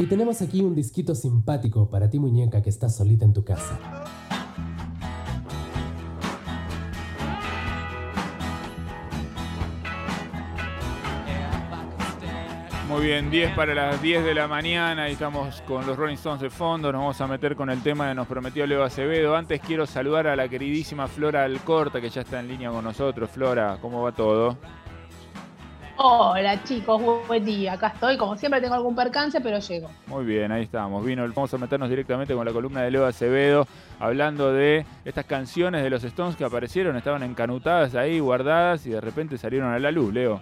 Y tenemos aquí un disquito simpático para ti muñeca que estás solita en tu casa. Muy bien, 10 para las 10 de la mañana y estamos con los Rolling Stones de fondo. Nos vamos a meter con el tema que nos prometió Leo Acevedo. Antes quiero saludar a la queridísima Flora Alcorta que ya está en línea con nosotros. Flora, ¿cómo va todo? Hola chicos, buen día. Acá estoy. Como siempre tengo algún percance, pero llego. Muy bien, ahí estamos. Vino, vamos a meternos directamente con la columna de Leo Acevedo, hablando de estas canciones de los Stones que aparecieron, estaban encanutadas ahí, guardadas y de repente salieron a la luz, Leo.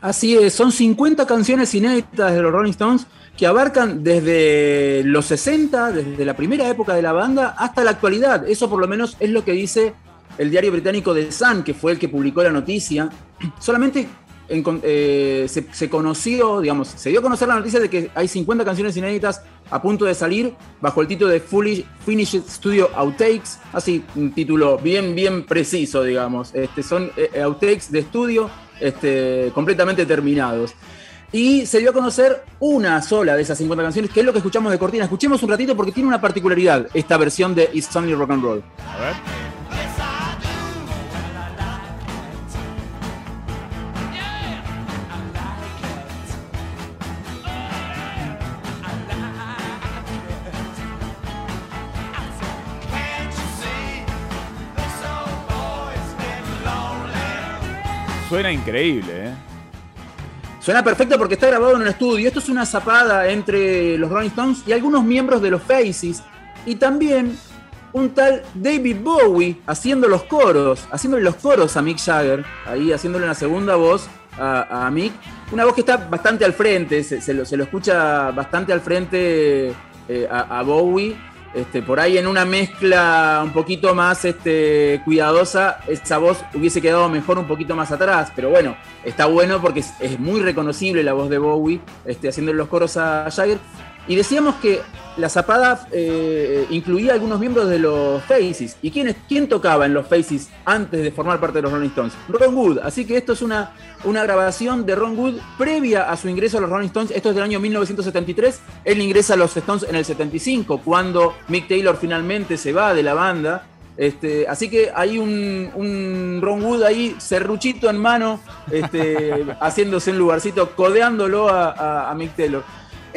Así es, son 50 canciones inéditas de los Rolling Stones que abarcan desde los 60, desde la primera época de la banda, hasta la actualidad. Eso por lo menos es lo que dice el diario británico The Sun, que fue el que publicó la noticia. Solamente eh, se, conoció, digamos, se dio a conocer la noticia de que hay 50 canciones inéditas a punto de salir bajo el título de Fully Finished Studio Outtakes, así un título bien, bien preciso, digamos. Este, son eh, outtakes de estudio este, completamente terminados. Y se dio a conocer una sola de esas 50 canciones, que es lo que escuchamos de Cortina. Escuchemos un ratito porque tiene una particularidad esta versión de It's Only Rock and Roll. A ver. Suena increíble, ¿eh? Suena perfecto porque está grabado en un estudio. Esto es una zapada entre los Rolling Stones y algunos miembros de los Faces. Y también un tal David Bowie haciendo los coros, haciéndole los coros a Mick Jagger, ahí haciéndole una segunda voz a, Mick. Una voz que está bastante al frente, se, lo, escucha bastante al frente eh, a Bowie este, por ahí en una mezcla un poquito más este, cuidadosa, esa voz hubiese quedado mejor un poquito más atrás, pero bueno, está bueno porque es, muy reconocible la voz de Bowie este, haciendo los coros a Jagger. Y decíamos que la zapada eh, incluía algunos miembros de los Faces. ¿Y quién, quién tocaba en los Faces antes de formar parte de los Rolling Stones? Ron Wood. Así que esto es una, una grabación de Ron Wood previa a su ingreso a los Rolling Stones. Esto es del año 1973. Él ingresa a los Stones en el 75, cuando Mick Taylor finalmente se va de la banda. Este, así que hay un, Ron Wood ahí, serruchito en mano, este, haciéndose un lugarcito, codeándolo a Mick Taylor.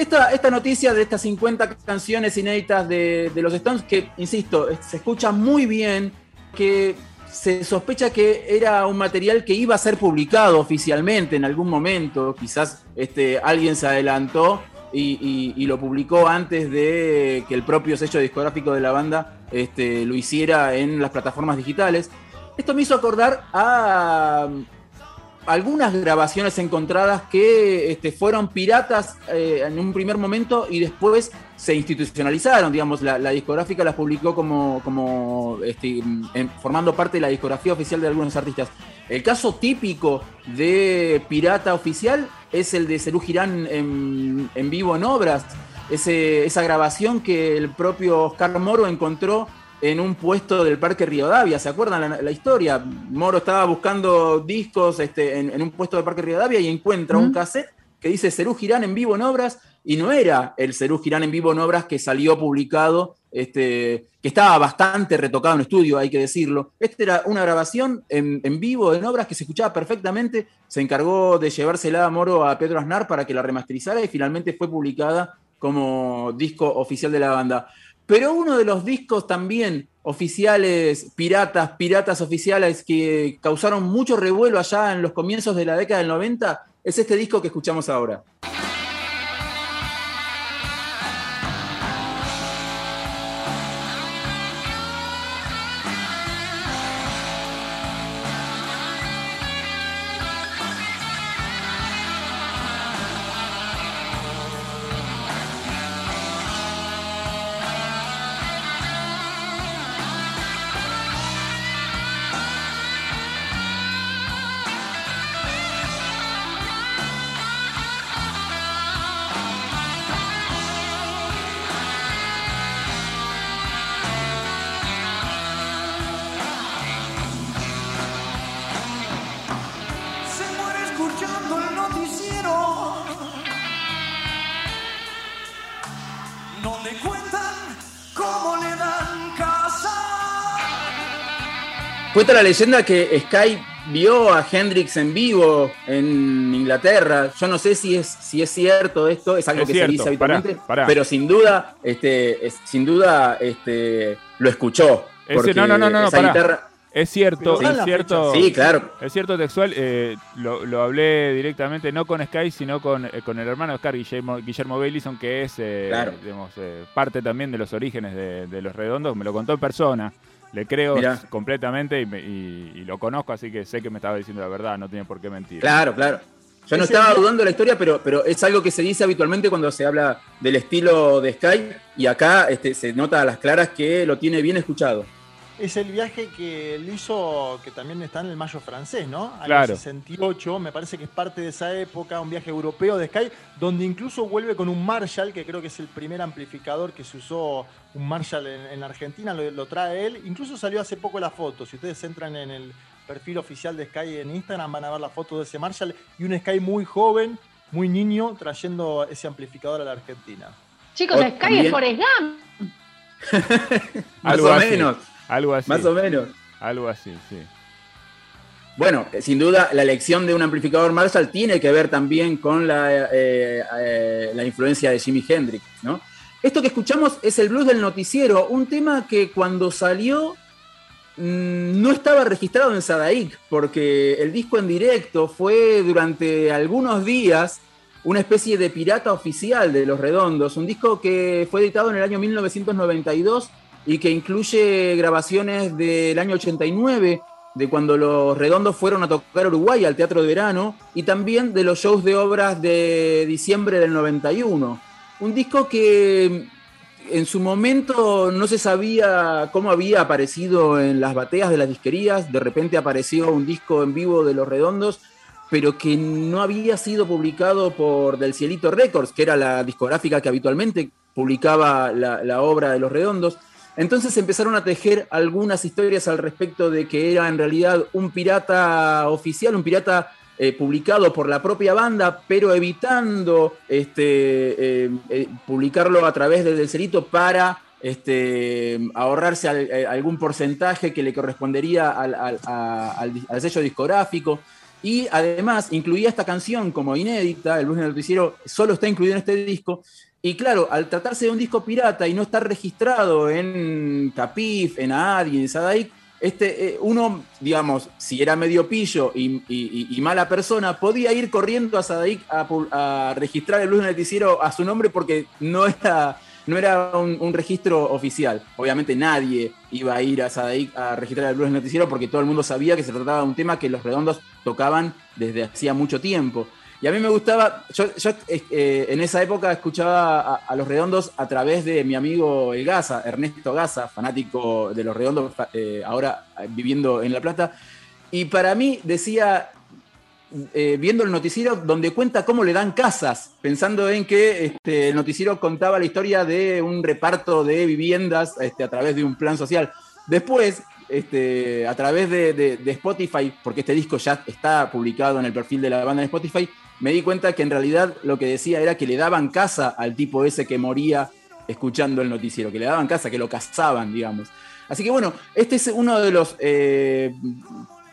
Esta, esta noticia de estas 50 canciones inéditas de, los Stones, que, insisto, se escucha muy bien, que se sospecha que era un material que iba a ser publicado oficialmente en algún momento, quizás este, alguien se adelantó y, lo publicó antes de que el propio sello discográfico de la banda este, lo hiciera en las plataformas digitales. Esto me hizo acordar a algunas grabaciones encontradas que este, fueron piratas eh, en un primer momento y después se institucionalizaron, digamos, la, discográfica las publicó como, como este, formando parte de la discografía oficial de algunos artistas. El caso típico de pirata oficial es el de Cerú Girán en, en vivo en obras, Ese, esa grabación que el propio Oscar Moro encontró en un puesto del Parque Rivadavia. ¿Se acuerdan la, historia? Moro estaba buscando discos este, en, un puesto del Parque Rivadavia y encuentra un cassette que dice Cerú Girán en vivo en obras y no era el Cerú Girán en vivo en obras que salió publicado, este, que estaba bastante retocado en estudio, hay que decirlo. Esta era una grabación en, en, vivo en obras que se escuchaba perfectamente. Se encargó de llevársela a Moro a Pedro Aznar para que la remasterizara y finalmente fue publicada como disco oficial de la banda. Pero uno de los discos también oficiales, piratas, piratas oficiales que causaron mucho revuelo allá en los comienzos de la década del 90, es este disco que escuchamos ahora. Cuenta la leyenda que Sky vio a Hendrix en vivo en Inglaterra. Yo no sé si es, si es cierto esto, es algo Es que cierto, se dice habitualmente, pará, pará. pero sin duda, este, es- sin duda, este, lo escuchó. Ese- porque no, no, no, no, esa pará. guitarra- Es cierto, es cierto. Sí, claro. Es cierto textual, eh, lo, lo hablé directamente no con Sky, sino con, eh, con el hermano de Sky, Guillermo, Guillermo Bailison, que es eh, Claro. digamos, eh, parte también de los orígenes de, de los redondos. Me lo contó en persona. Le creo Mirá. completamente y, me- y- y lo conozco, así que sé que me estaba diciendo la verdad, no tiene por qué mentir. Claro, claro. Yo no estaba dudando de la historia, pero, pero es algo que se dice habitualmente cuando se habla del estilo de Sky. Y acá este, se nota a las claras que lo tiene bien escuchado. Es el viaje que él hizo, que también está en el Mayo francés, ¿no? Año Claro. 68, me parece que es parte de esa época, un viaje europeo de Sky, donde incluso vuelve con un Marshall, que creo que es el primer amplificador que se usó, un Marshall en, en Argentina, lo, lo trae él. Incluso salió hace poco la foto, si ustedes entran en el perfil oficial de Sky en Instagram van a ver la foto de ese Marshall y un Sky muy joven, muy niño, trayendo ese amplificador a la Argentina. Chicos, Sky es Forrest Gump. Más Algo o así, menos. Algo así. Más o menos. Algo así, sí. Bueno, eh, sin duda la elección de un amplificador Marshall tiene que ver también con la, eh, eh, la influencia de Jimi Hendrix, ¿no? Esto que escuchamos es el blues del noticiero, un tema que cuando salió mm, no estaba registrado en Sadaik, porque el disco en directo fue durante algunos días una especie de pirata oficial de Los Redondos, un disco que fue editado en el año 1992 y que incluye grabaciones del año 89, de cuando Los Redondos fueron a tocar Uruguay al Teatro de Verano, y también de los shows de obras de diciembre del 91. Un disco que en su momento no se sabía cómo había aparecido en las bateas de las disquerías, de repente apareció un disco en vivo de Los Redondos, pero que no había sido publicado por Del Cielito Records, que era la discográfica que habitualmente publicaba la, la obra de Los Redondos. Entonces empezaron a tejer algunas historias al respecto de que era en realidad un pirata oficial, un pirata eh, publicado por la propia banda, pero evitando este, eh, eh, publicarlo a través de Del Cerito para este, ahorrarse al- algún porcentaje que le correspondería al, sello discográfico. Y además incluía esta canción como inédita, el blues del noticiero solo está incluido en este disco. Y claro, al tratarse de un disco pirata y no estar registrado en Capif, en ADI, en Sadaik, este, eh, uno, digamos, si era medio pillo y, mala persona, podía ir corriendo a Sadaik a, a registrar el blues noticiero a su nombre porque no era, no era un, registro oficial. Obviamente nadie iba a ir a Sadaik a registrar el blues noticiero porque todo el mundo sabía que se trataba de un tema que los redondos tocaban desde hacía mucho tiempo. Y a mí me gustaba, yo, eh, en esa época escuchaba a, Los Redondos a través de mi amigo El Gaza, Ernesto Gaza, fanático de Los Redondos, eh, ahora eh, viviendo en La Plata. Y para mí decía, viendo el noticiero, donde cuenta cómo le dan casas, pensando en que este, el noticiero contaba la historia de un reparto de viviendas este, a través de un plan social. Después, este, a través de, Spotify, porque este disco ya está publicado en el perfil de la banda en Spotify, me di cuenta que en realidad lo que decía era que le daban casa al tipo ese que moría escuchando el noticiero, que le daban casa, que lo cazaban, digamos. Así que bueno, este es uno de los eh,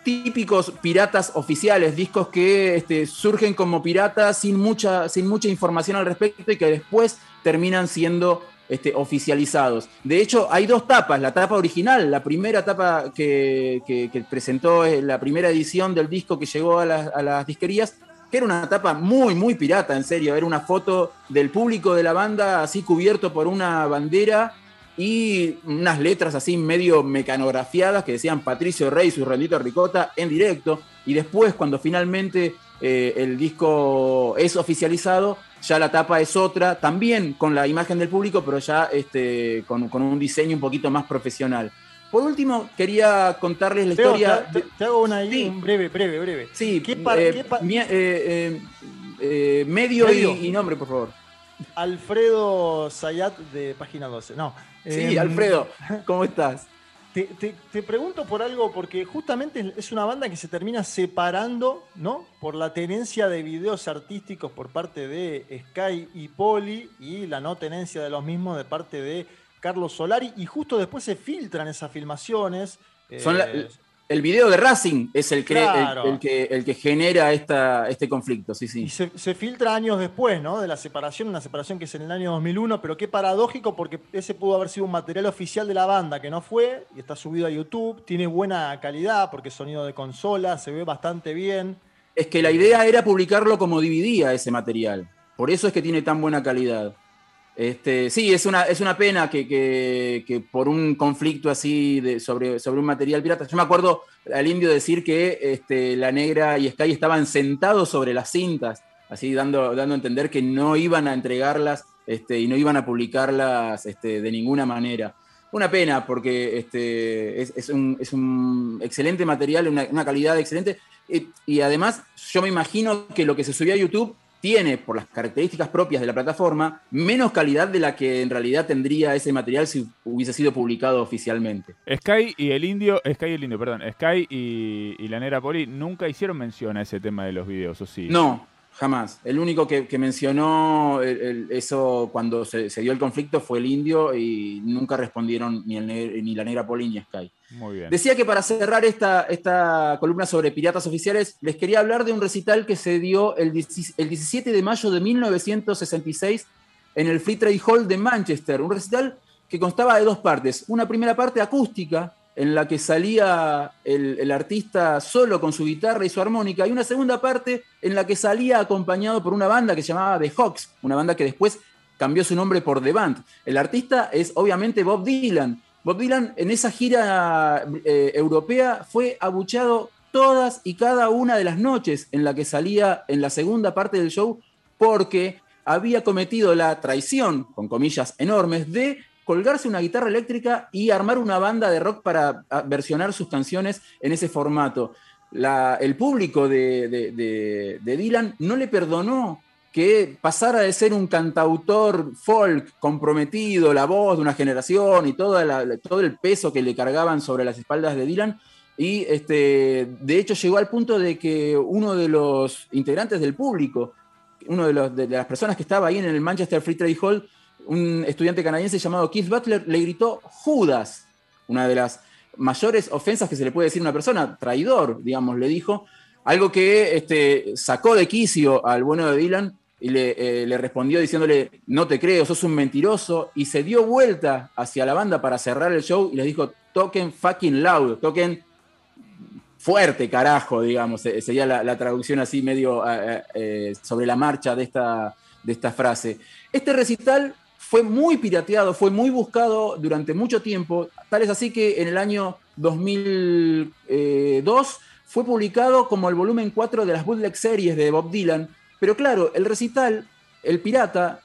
típicos piratas oficiales, discos que este, surgen como piratas sin mucha, sin mucha información al respecto y que después terminan siendo este, oficializados. De hecho, hay dos tapas, la tapa original, la primera tapa que, presentó eh, la primera edición del disco que llegó a las, disquerías, que era una tapa muy, muy pirata, en serio, era una foto del público de la banda así cubierto por una bandera y unas letras así medio mecanografiadas que decían Patricio Rey, su rendito ricota en directo. Y después, cuando finalmente eh, el disco es oficializado, ya la tapa es otra, también con la imagen del público, pero ya este, con, con un diseño un poquito más profesional. Por último, quería contarles la Teo, historia. te, hago una Sí. un breve, breve, breve. Sí, ¿Qué eh, qué pa- mi- eh, medio, Medio. Y, y nombre, por favor. Alfredo Sayat de página 12. No. Sí, em, Alfredo, ¿cómo estás? Te, te- te pregunto por algo, porque justamente es una banda que se termina separando, ¿no? Por la tenencia de videos artísticos por parte de Sky y Poli y la no tenencia de los mismos de parte de Carlos Solari. Y justo después se filtran esas filmaciones. Son la- eh, el video de Racing es el que, Claro. el, el que, el que genera esta, este conflicto, sí, Y sí. se, se filtra años después, ¿no? De la separación, una separación que es en el año 2001, pero qué paradójico porque ese pudo haber sido un material oficial de la banda que no fue y está subido a YouTube. Tiene buena calidad porque es sonido de consola, se ve bastante bien. Es que la idea era publicarlo como dividía ese material. Por eso es que tiene tan buena calidad. Este, sí, es una, es una pena que, que- por un conflicto así sobre, sobre un material pirata. Yo me acuerdo al indio decir que este, la negra y Sky estaban sentados sobre las cintas, así dando, dando a entender que no iban a entregarlas este, y no iban a publicarlas de ninguna manera. Una pena, porque es, un, es un excelente material, una, una calidad excelente. Y, y además, yo me imagino que lo que se subió a YouTube tiene, por las características propias de la plataforma, menos calidad de la que en realidad tendría ese material si hubiese sido publicado oficialmente. Sky y el indio, Sky y el indio, perdón, Sky y, y la negra Poli nunca hicieron mención a ese tema de los videos, ¿o sí? No, jamás. El único que, que mencionó el- el- eso cuando se, se dio el conflicto fue el indio y nunca respondieron ni, el ni la negra Poli ni Sky. Muy bien. Decía que para cerrar esta, esta columna sobre piratas oficiales, les quería hablar de un recital que se dio el, 10 el 17 de mayo de 1966 en el Free Trade Hall de Manchester. Un recital que constaba de dos partes. Una primera parte acústica, en la que salía el, artista solo con su guitarra y su armónica, y una segunda parte en la que salía acompañado por una banda que se llamaba The Hawks, una banda que después cambió su nombre por The Band. El artista es obviamente Bob Dylan. Bob Dylan en esa gira eh, europea fue abuchado todas y cada una de las noches en la que salía en la segunda parte del show porque había cometido la traición, con comillas enormes, de colgarse una guitarra eléctrica y armar una banda de rock para ah, versionar sus canciones en ese formato. El público de, de- de- de Dylan no le perdonó que pasara de ser un cantautor folk comprometido, la voz de una generación y toda la- todo el peso que le cargaban sobre las espaldas de Dylan. Y este, de hecho llegó al punto de que uno de los integrantes del público, uno de, los- de las personas que estaba ahí en el Manchester Free Trade Hall, un estudiante canadiense llamado Keith Butler, le gritó Judas, una de las mayores ofensas que se le puede decir a una persona, traidor, digamos, le dijo, algo que este, sacó de quicio al bueno de Dylan y le, eh, le respondió diciéndole, no te creo, sos un mentiroso, y se dio vuelta hacia la banda para cerrar el show y les dijo, toquen fucking loud, toquen fuerte, carajo, digamos, sería la, la traducción así medio eh, eh, sobre la marcha de esta, de esta frase. Este recital fue muy pirateado, fue muy buscado durante mucho tiempo, tal es así que en el año 2002 fue publicado como el volumen 4 de las bootleg series de Bob Dylan, pero claro, el recital, el pirata,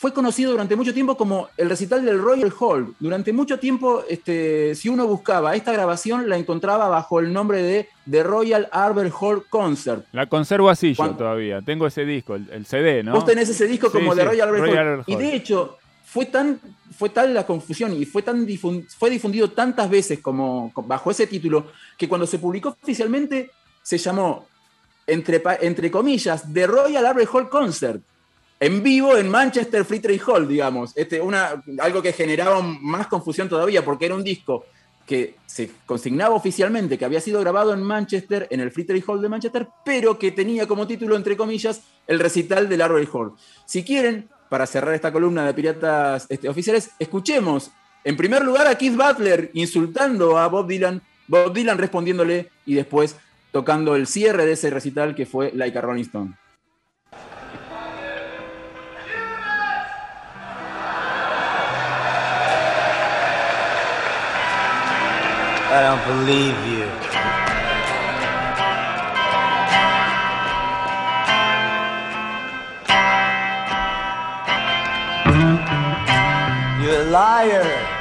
fue conocido durante mucho tiempo como el recital del Royal Hall. Durante mucho tiempo, este, si uno buscaba esta grabación, la encontraba bajo el nombre de The Royal Albert Hall Concert. La conservo así yo ¿Cuándo? todavía. Tengo ese disco, el, el CD, ¿no? Vos tenés ese disco como Sí, sí, Royal Albert Royal Hall. Y de hecho, fue, tan, fue tal la confusión y fue, tan difun- fue difundido tantas veces como, co- bajo ese título que cuando se publicó oficialmente se llamó, entre, entre comillas, The Royal Albert Hall Concert. En vivo en Manchester Free Trade Hall, digamos. Este, una, algo que generaba más confusión todavía porque era un disco que se consignaba oficialmente que había sido grabado en Manchester, en el Free Trade Hall de Manchester, pero que tenía como título, entre comillas, el recital del Arbor Hall. Si quieren, para cerrar esta columna de piratas este, oficiales, escuchemos en primer lugar a Keith Butler insultando a Bob Dylan, Bob Dylan respondiéndole y después tocando el cierre de ese recital que fue Like a Rolling Stone. I don't believe you. You're a liar.